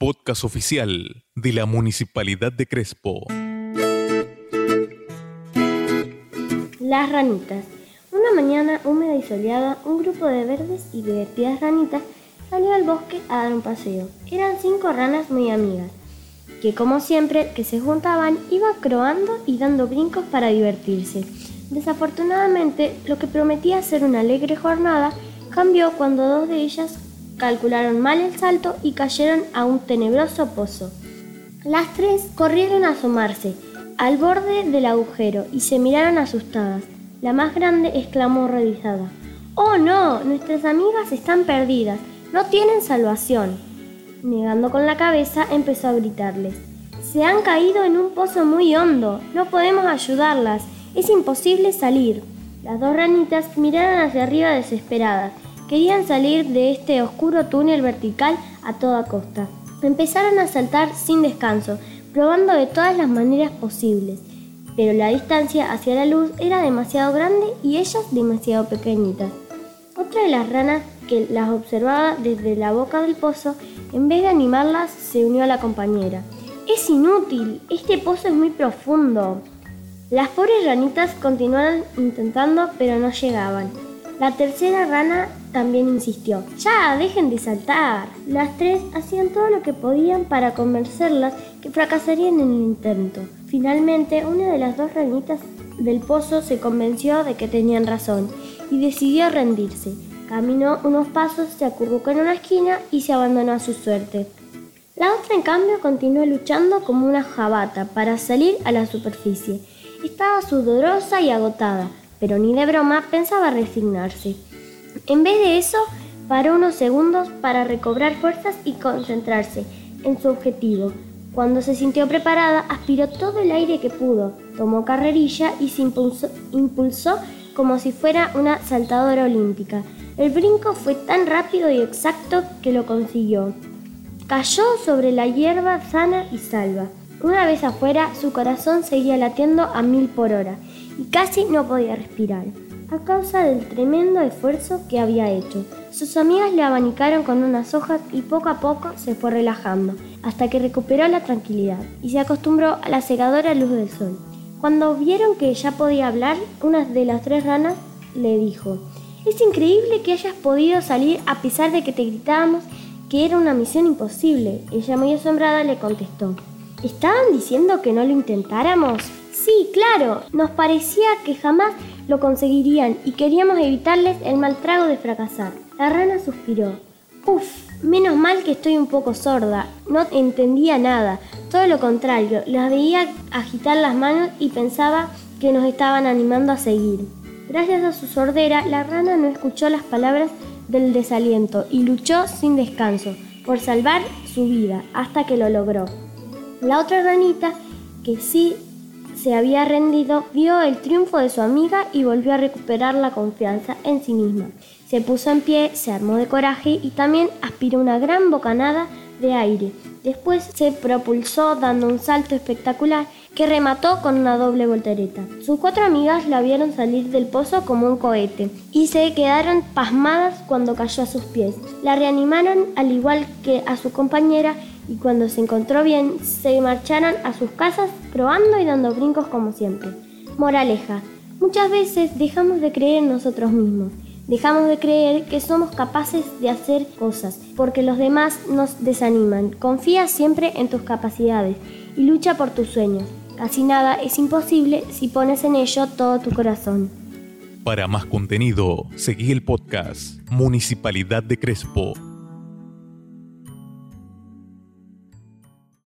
podcast oficial de la Municipalidad de Crespo. Las ranitas. Una mañana húmeda y soleada, un grupo de verdes y divertidas ranitas salió al bosque a dar un paseo. Eran cinco ranas muy amigas, que como siempre que se juntaban iban croando y dando brincos para divertirse. Desafortunadamente, lo que prometía ser una alegre jornada cambió cuando dos de ellas calcularon mal el salto y cayeron a un tenebroso pozo. Las tres corrieron a asomarse al borde del agujero y se miraron asustadas. La más grande exclamó horrorizada. ¡Oh no! Nuestras amigas están perdidas. No tienen salvación. Negando con la cabeza, empezó a gritarles. Se han caído en un pozo muy hondo. No podemos ayudarlas. Es imposible salir. Las dos ranitas miraron hacia arriba desesperadas Querían salir de este oscuro túnel vertical a toda costa. Empezaron a saltar sin descanso, probando de todas las maneras posibles, pero la distancia hacia la luz era demasiado grande y ellas demasiado pequeñitas. Otra de las ranas que las observaba desde la boca del pozo, en vez de animarlas, se unió a la compañera. Es inútil, este pozo es muy profundo. Las pobres ranitas continuaron intentando, pero no llegaban. La tercera rana también insistió. Ya, dejen de saltar. Las tres hacían todo lo que podían para convencerlas que fracasarían en el intento. Finalmente, una de las dos ranitas del pozo se convenció de que tenían razón y decidió rendirse. Caminó unos pasos, se acurrucó en una esquina y se abandonó a su suerte. La otra, en cambio, continuó luchando como una jabata para salir a la superficie. Estaba sudorosa y agotada, pero ni de broma pensaba resignarse. En vez de eso, paró unos segundos para recobrar fuerzas y concentrarse en su objetivo. Cuando se sintió preparada, aspiró todo el aire que pudo, tomó carrerilla y se impulsó, impulsó como si fuera una saltadora olímpica. El brinco fue tan rápido y exacto que lo consiguió. Cayó sobre la hierba sana y salva. Una vez afuera, su corazón seguía latiendo a mil por hora y casi no podía respirar, a causa del tremendo esfuerzo que había hecho. Sus amigas le abanicaron con unas hojas y poco a poco se fue relajando, hasta que recuperó la tranquilidad y se acostumbró a la cegadora luz del sol. Cuando vieron que ya podía hablar, una de las tres ranas le dijo, es increíble que hayas podido salir a pesar de que te gritábamos que era una misión imposible. Ella muy asombrada le contestó, ¿estaban diciendo que no lo intentáramos? Sí, claro, nos parecía que jamás lo conseguirían y queríamos evitarles el mal trago de fracasar. La rana suspiró. Uf, menos mal que estoy un poco sorda, no entendía nada, todo lo contrario, las veía agitar las manos y pensaba que nos estaban animando a seguir. Gracias a su sordera, la rana no escuchó las palabras del desaliento y luchó sin descanso por salvar su vida hasta que lo logró. La otra ranita, que sí se había rendido, vio el triunfo de su amiga y volvió a recuperar la confianza en sí misma. Se puso en pie, se armó de coraje y también aspiró una gran bocanada de aire. Después se propulsó dando un salto espectacular que remató con una doble voltereta. Sus cuatro amigas la vieron salir del pozo como un cohete y se quedaron pasmadas cuando cayó a sus pies. La reanimaron al igual que a su compañera y cuando se encontró bien se marcharon a sus casas probando y dando brincos como siempre. Moraleja, muchas veces dejamos de creer en nosotros mismos, dejamos de creer que somos capaces de hacer cosas porque los demás nos desaniman. Confía siempre en tus capacidades y lucha por tus sueños. Casi nada es imposible si pones en ello todo tu corazón. Para más contenido, seguí el podcast Municipalidad de Crespo